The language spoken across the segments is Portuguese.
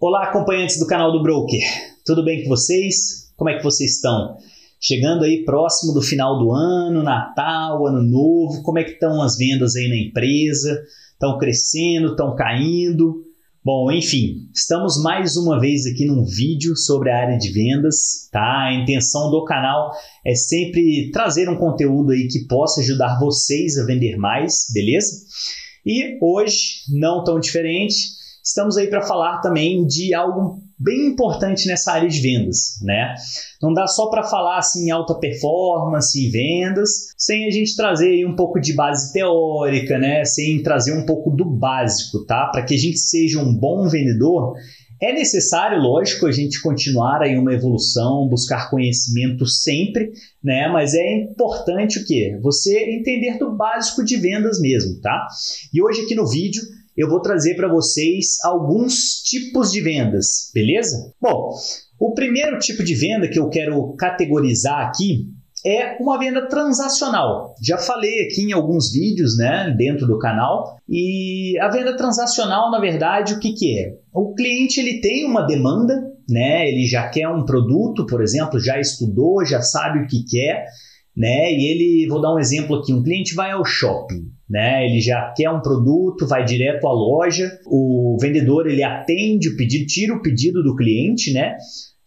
Olá, acompanhantes do canal do Broker. Tudo bem com vocês? Como é que vocês estão? Chegando aí próximo do final do ano, Natal, Ano Novo, como é que estão as vendas aí na empresa? Estão crescendo, estão caindo? Bom, enfim, estamos mais uma vez aqui num vídeo sobre a área de vendas, tá? A intenção do canal é sempre trazer um conteúdo aí que possa ajudar vocês a vender mais, beleza? E hoje, não tão diferente, estamos aí para falar também de algo bem importante nessa área de vendas, né? Não dá só para falar assim alta performance e vendas, sem a gente trazer aí um pouco de base teórica, né? Sem trazer um pouco do básico, tá? Para que a gente seja um bom vendedor, é necessário, lógico, a gente continuar aí uma evolução, buscar conhecimento sempre, né? Mas é importante o quê? Você entender do básico de vendas mesmo, tá? E hoje aqui no vídeo eu vou trazer para vocês alguns tipos de vendas, beleza? Bom, o primeiro tipo de venda que eu quero categorizar aqui é uma venda transacional. Já falei aqui em alguns vídeos, né, dentro do canal. E a venda transacional, na verdade, o que, que é? O cliente ele tem uma demanda, né? Ele já quer um produto, por exemplo, já estudou, já sabe o que quer, né? E ele, vou dar um exemplo aqui, um cliente vai ao shopping né? Ele já quer um produto, vai direto à loja, o vendedor ele atende o pedido, tira o pedido do cliente, né?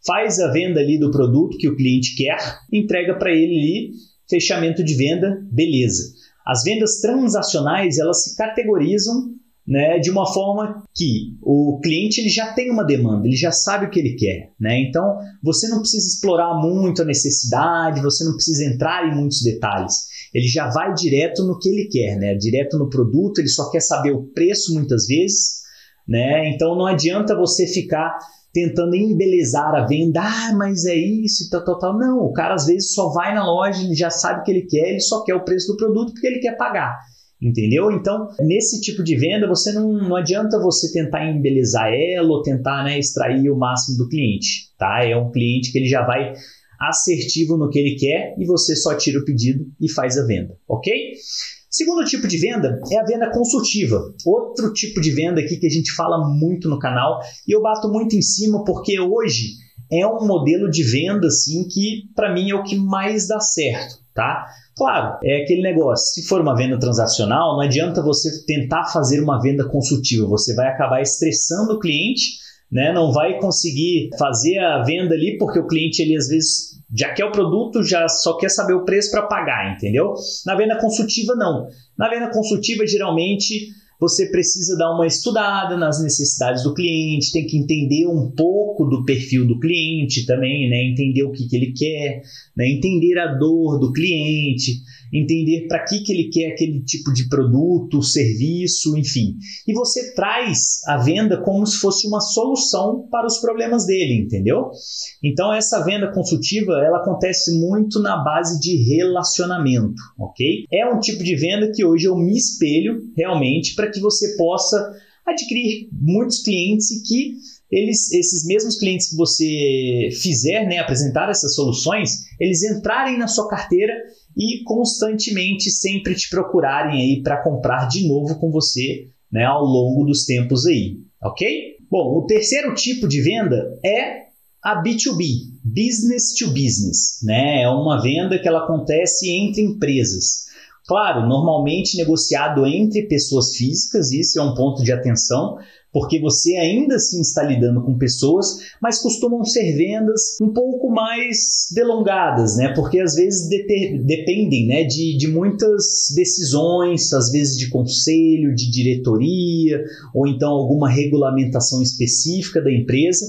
Faz a venda ali do produto que o cliente quer, entrega para ele ali, fechamento de venda, beleza. As vendas transacionais, elas se categorizam né, de uma forma que o cliente ele já tem uma demanda, ele já sabe o que ele quer. Né? Então, você não precisa explorar muito a necessidade, você não precisa entrar em muitos detalhes ele já vai direto no que ele quer, né? Direto no produto, ele só quer saber o preço muitas vezes, né? Então não adianta você ficar tentando embelezar a venda, ah, mas é isso e tal, tal, tal. Não, o cara às vezes só vai na loja, ele já sabe o que ele quer, ele só quer o preço do produto porque ele quer pagar. Entendeu? Então, nesse tipo de venda, você não, não adianta você tentar embelezar ela ou tentar né, extrair o máximo do cliente. Tá? É um cliente que ele já vai assertivo no que ele quer e você só tira o pedido e faz a venda, ok? Segundo tipo de venda é a venda consultiva. Outro tipo de venda aqui que a gente fala muito no canal e eu bato muito em cima porque hoje é um modelo de venda assim que para mim é o que mais dá certo, tá? Claro, é aquele negócio. Se for uma venda transacional, não adianta você tentar fazer uma venda consultiva. Você vai acabar estressando o cliente né? Não vai conseguir fazer a venda ali porque o cliente ele às vezes já quer o produto, já só quer saber o preço para pagar, entendeu? Na venda consultiva não. Na venda consultiva geralmente você precisa dar uma estudada nas necessidades do cliente, tem que entender um pouco do perfil do cliente também, né? Entender o que, que ele quer, né? entender a dor do cliente, entender para que, que ele quer aquele tipo de produto, serviço, enfim. E você traz a venda como se fosse uma solução para os problemas dele, entendeu? Então essa venda consultiva, ela acontece muito na base de relacionamento, ok? É um tipo de venda que hoje eu me espelho realmente para que você possa adquirir muitos clientes e que eles, esses mesmos clientes que você fizer, né, apresentar essas soluções, eles entrarem na sua carteira e constantemente sempre te procurarem aí para comprar de novo com você, né, ao longo dos tempos aí, ok? Bom, o terceiro tipo de venda é a B2B, business to business, né? É uma venda que ela acontece entre empresas. Claro, normalmente negociado entre pessoas físicas, isso é um ponto de atenção, porque você ainda assim está lidando com pessoas, mas costumam ser vendas um pouco mais delongadas, né? Porque às vezes dependem né, de, de muitas decisões, às vezes de conselho, de diretoria, ou então alguma regulamentação específica da empresa.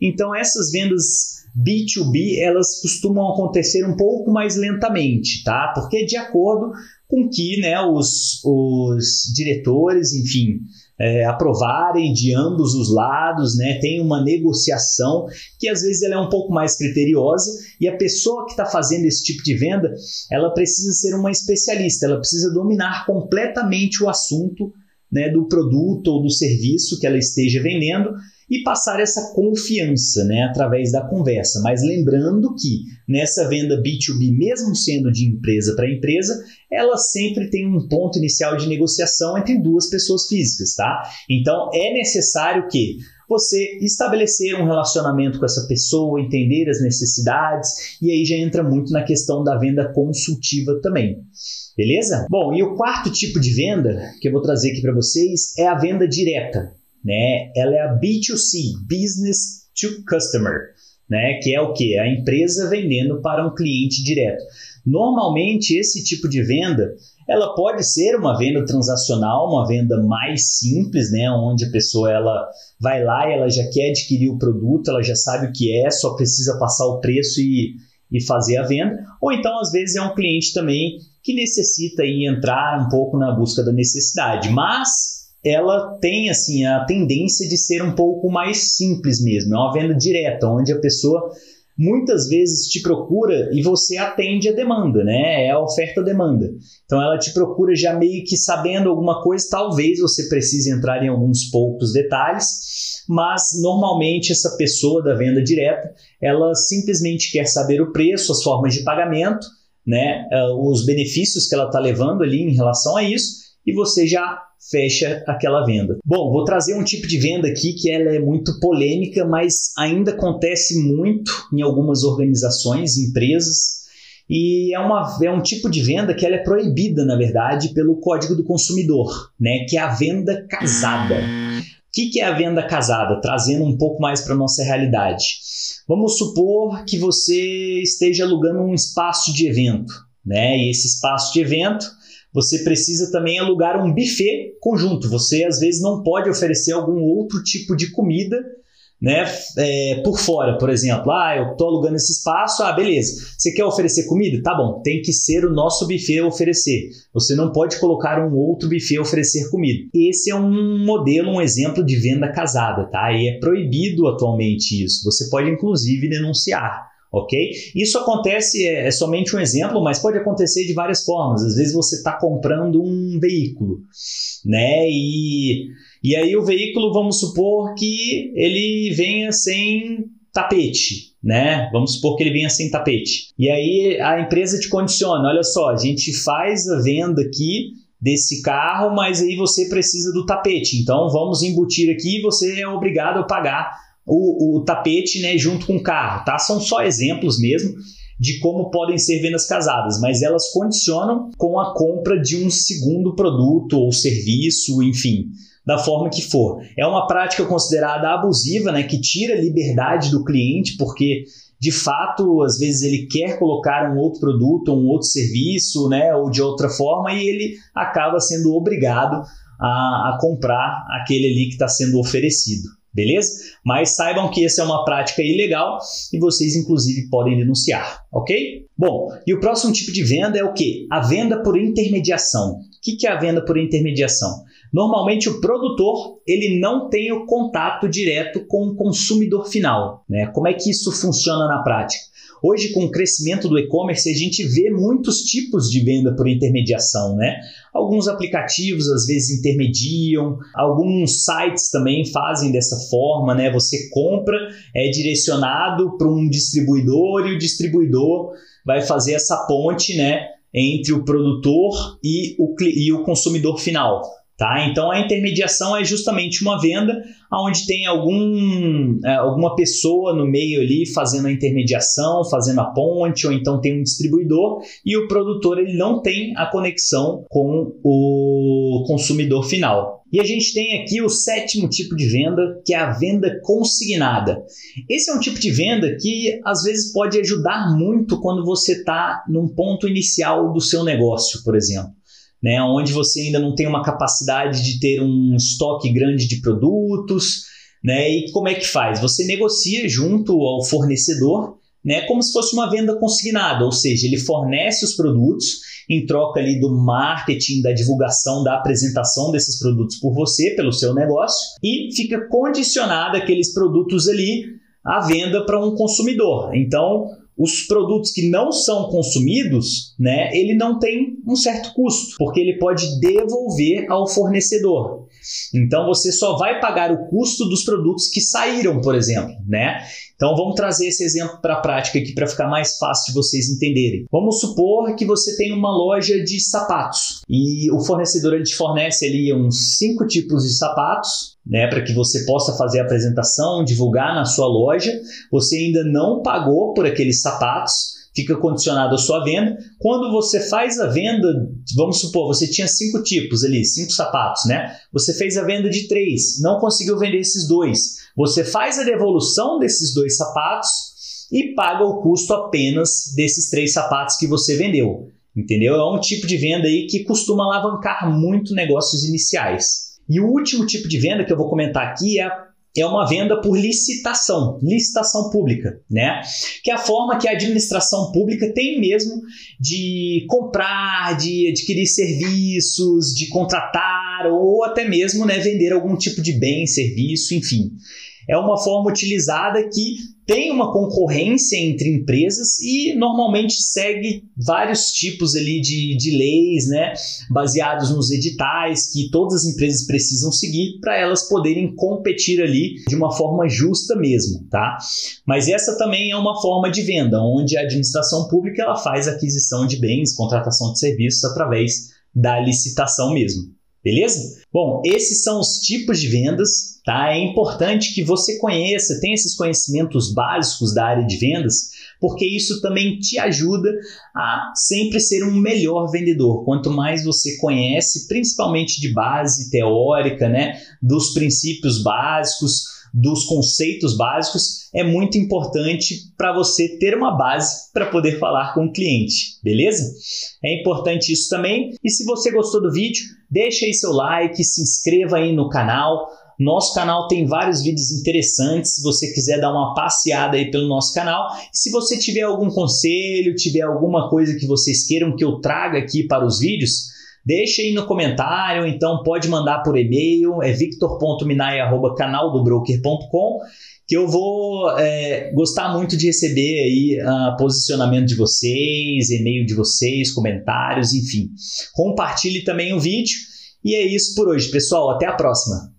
Então essas vendas B2B, elas costumam acontecer um pouco mais lentamente, tá? Porque de acordo com que né, os, os diretores, enfim, é, aprovarem de ambos os lados, né? Tem uma negociação que às vezes ela é um pouco mais criteriosa e a pessoa que está fazendo esse tipo de venda, ela precisa ser uma especialista, ela precisa dominar completamente o assunto né, do produto ou do serviço que ela esteja vendendo e passar essa confiança né, através da conversa. Mas lembrando que nessa venda B2B, mesmo sendo de empresa para empresa, ela sempre tem um ponto inicial de negociação entre duas pessoas físicas, tá? Então é necessário que você estabelecer um relacionamento com essa pessoa, entender as necessidades, e aí já entra muito na questão da venda consultiva também. Beleza? Bom, e o quarto tipo de venda que eu vou trazer aqui para vocês é a venda direta, né? Ela é a B2C, Business to Customer, né? Que é o que? A empresa vendendo para um cliente direto. Normalmente esse tipo de venda ela pode ser uma venda transacional, uma venda mais simples, né, onde a pessoa ela vai lá e ela já quer adquirir o produto, ela já sabe o que é, só precisa passar o preço e, e fazer a venda. Ou então às vezes é um cliente também que necessita aí entrar um pouco na busca da necessidade, mas ela tem assim a tendência de ser um pouco mais simples mesmo, é uma venda direta, onde a pessoa muitas vezes te procura e você atende a demanda, né? É a oferta-demanda. Então ela te procura já meio que sabendo alguma coisa, talvez você precise entrar em alguns poucos detalhes, mas normalmente essa pessoa da venda direta, ela simplesmente quer saber o preço, as formas de pagamento, né? Ah, os benefícios que ela está levando ali em relação a isso, e você já fecha aquela venda. Bom, vou trazer um tipo de venda aqui que ela é muito polêmica, mas ainda acontece muito em algumas organizações, empresas, e é, uma, é um tipo de venda que ela é proibida, na verdade, pelo Código do Consumidor, né, que é a venda casada. O que, que é a venda casada? Trazendo um pouco mais para a nossa realidade. Vamos supor que você esteja alugando um espaço de evento, né? E esse espaço de evento você precisa também alugar um buffet conjunto. Você às vezes não pode oferecer algum outro tipo de comida né, é, por fora, por exemplo. Ah, eu estou alugando esse espaço, ah, beleza. Você quer oferecer comida? Tá bom, tem que ser o nosso buffet oferecer. Você não pode colocar um outro buffet oferecer comida. Esse é um modelo, um exemplo de venda casada, tá? E é proibido atualmente isso. Você pode inclusive denunciar ok? Isso acontece, é, é, somente um exemplo, mas pode acontecer de várias formas. Às vezes você está comprando um veículo, né? E, e aí o veículo, vamos supor que ele venha sem tapete, né? Vamos supor que ele venha sem tapete. E aí a empresa te condiciona, olha só, a gente faz a venda aqui desse carro, mas aí você precisa do tapete. Então vamos embutir aqui e você é obrigado a pagar o, o tapete né, junto com o carro. Tá? São só exemplos mesmo de como podem ser vendas casadas, mas elas condicionam com a compra de um segundo produto ou serviço, enfim, da forma que for. É uma prática considerada abusiva, né, que tira a liberdade do cliente, porque de fato, às vezes ele quer colocar um outro produto, um outro serviço, né, ou de outra forma, e ele acaba sendo obrigado a, a comprar aquele ali que está sendo oferecido beleza? Mas saibam que essa é uma prática ilegal e vocês, inclusive, podem denunciar, ok? Bom, e o próximo tipo de venda é o que? A venda por intermediação. O que é a venda por intermediação? Normalmente o produtor ele não tem o contato direto com o consumidor final. Né? Como é que isso funciona na prática? Hoje, com o crescimento do e-commerce, a gente vê muitos tipos de venda por intermediação, né? Alguns aplicativos às vezes intermediam, alguns sites também fazem dessa forma, né? Você compra, é direcionado para um distribuidor e o distribuidor vai fazer essa ponte, né? Entre o produtor e o, e o consumidor final. Tá? Então a intermediação é justamente uma venda onde tem algum, é, alguma pessoa no meio ali fazendo a intermediação, fazendo a ponte, ou então tem um distribuidor e o produtor ele não tem a conexão com o consumidor final. E a gente tem aqui o sétimo tipo de venda, que é a venda consignada. Esse é um tipo de venda que às vezes pode ajudar muito quando você está num ponto inicial do seu negócio, por exemplo né, onde você ainda não tem uma capacidade de ter um estoque grande de produtos, né, e como é que faz? Você negocia junto ao fornecedor, né, como se fosse uma venda consignada, ou seja, ele fornece os produtos em troca ali do marketing, da divulgação, da apresentação desses produtos por você, pelo seu negócio, e fica condicionado aqueles produtos ali à venda para um consumidor. Então, os produtos que não são consumidos, né, ele não tem um certo custo, porque ele pode devolver ao fornecedor. Então você só vai pagar o custo dos produtos que saíram, por exemplo, né? Então vamos trazer esse exemplo para a prática aqui para ficar mais fácil de vocês entenderem. Vamos supor que você tem uma loja de sapatos e o fornecedor ele te fornece ali uns cinco tipos de sapatos, né, para que você possa fazer a apresentação, divulgar na sua loja. Você ainda não pagou por aqueles sapatos, fica condicionado à sua venda. Quando você faz a venda, vamos supor, você tinha cinco tipos ali, cinco sapatos, né? Você fez a venda de três, não conseguiu vender esses dois. Você faz a devolução desses dois sapatos e paga o custo apenas desses três sapatos que você vendeu. Entendeu? É um tipo de venda aí que costuma alavancar muito negócios iniciais. E o último tipo de venda que eu vou comentar aqui é a é uma venda por licitação, licitação pública, né? Que é a forma que a administração pública tem mesmo de comprar, de adquirir serviços, de contratar ou até mesmo né, vender algum tipo de bem, serviço, enfim. É uma forma utilizada que tem uma concorrência entre empresas e normalmente segue vários tipos ali de, de leis, né, baseados nos editais que todas as empresas precisam seguir para elas poderem competir ali de uma forma justa mesmo, tá? Mas essa também é uma forma de venda, onde a administração pública ela faz aquisição de bens, contratação de serviços através da licitação mesmo. Beleza? Bom, esses são os tipos de vendas, tá? É importante que você conheça, tenha esses conhecimentos básicos da área de vendas, porque isso também te ajuda a sempre ser um melhor vendedor. Quanto mais você conhece, principalmente de base teórica, né, dos princípios básicos, dos conceitos básicos é muito importante para você ter uma base para poder falar com o cliente, beleza? É importante isso também. E se você gostou do vídeo, deixa aí seu like, se inscreva aí no canal. Nosso canal tem vários vídeos interessantes, se você quiser dar uma passeada aí pelo nosso canal. Se você tiver algum conselho, tiver alguma coisa que vocês queiram que eu traga aqui para os vídeos, Deixe aí no comentário, então pode mandar por e-mail, é victor.minai.canaldobroker.com que eu vou é, gostar muito de receber aí uh, posicionamento de vocês, e-mail de vocês, comentários, enfim. Compartilhe também o vídeo. E é isso por hoje, pessoal. Até a próxima!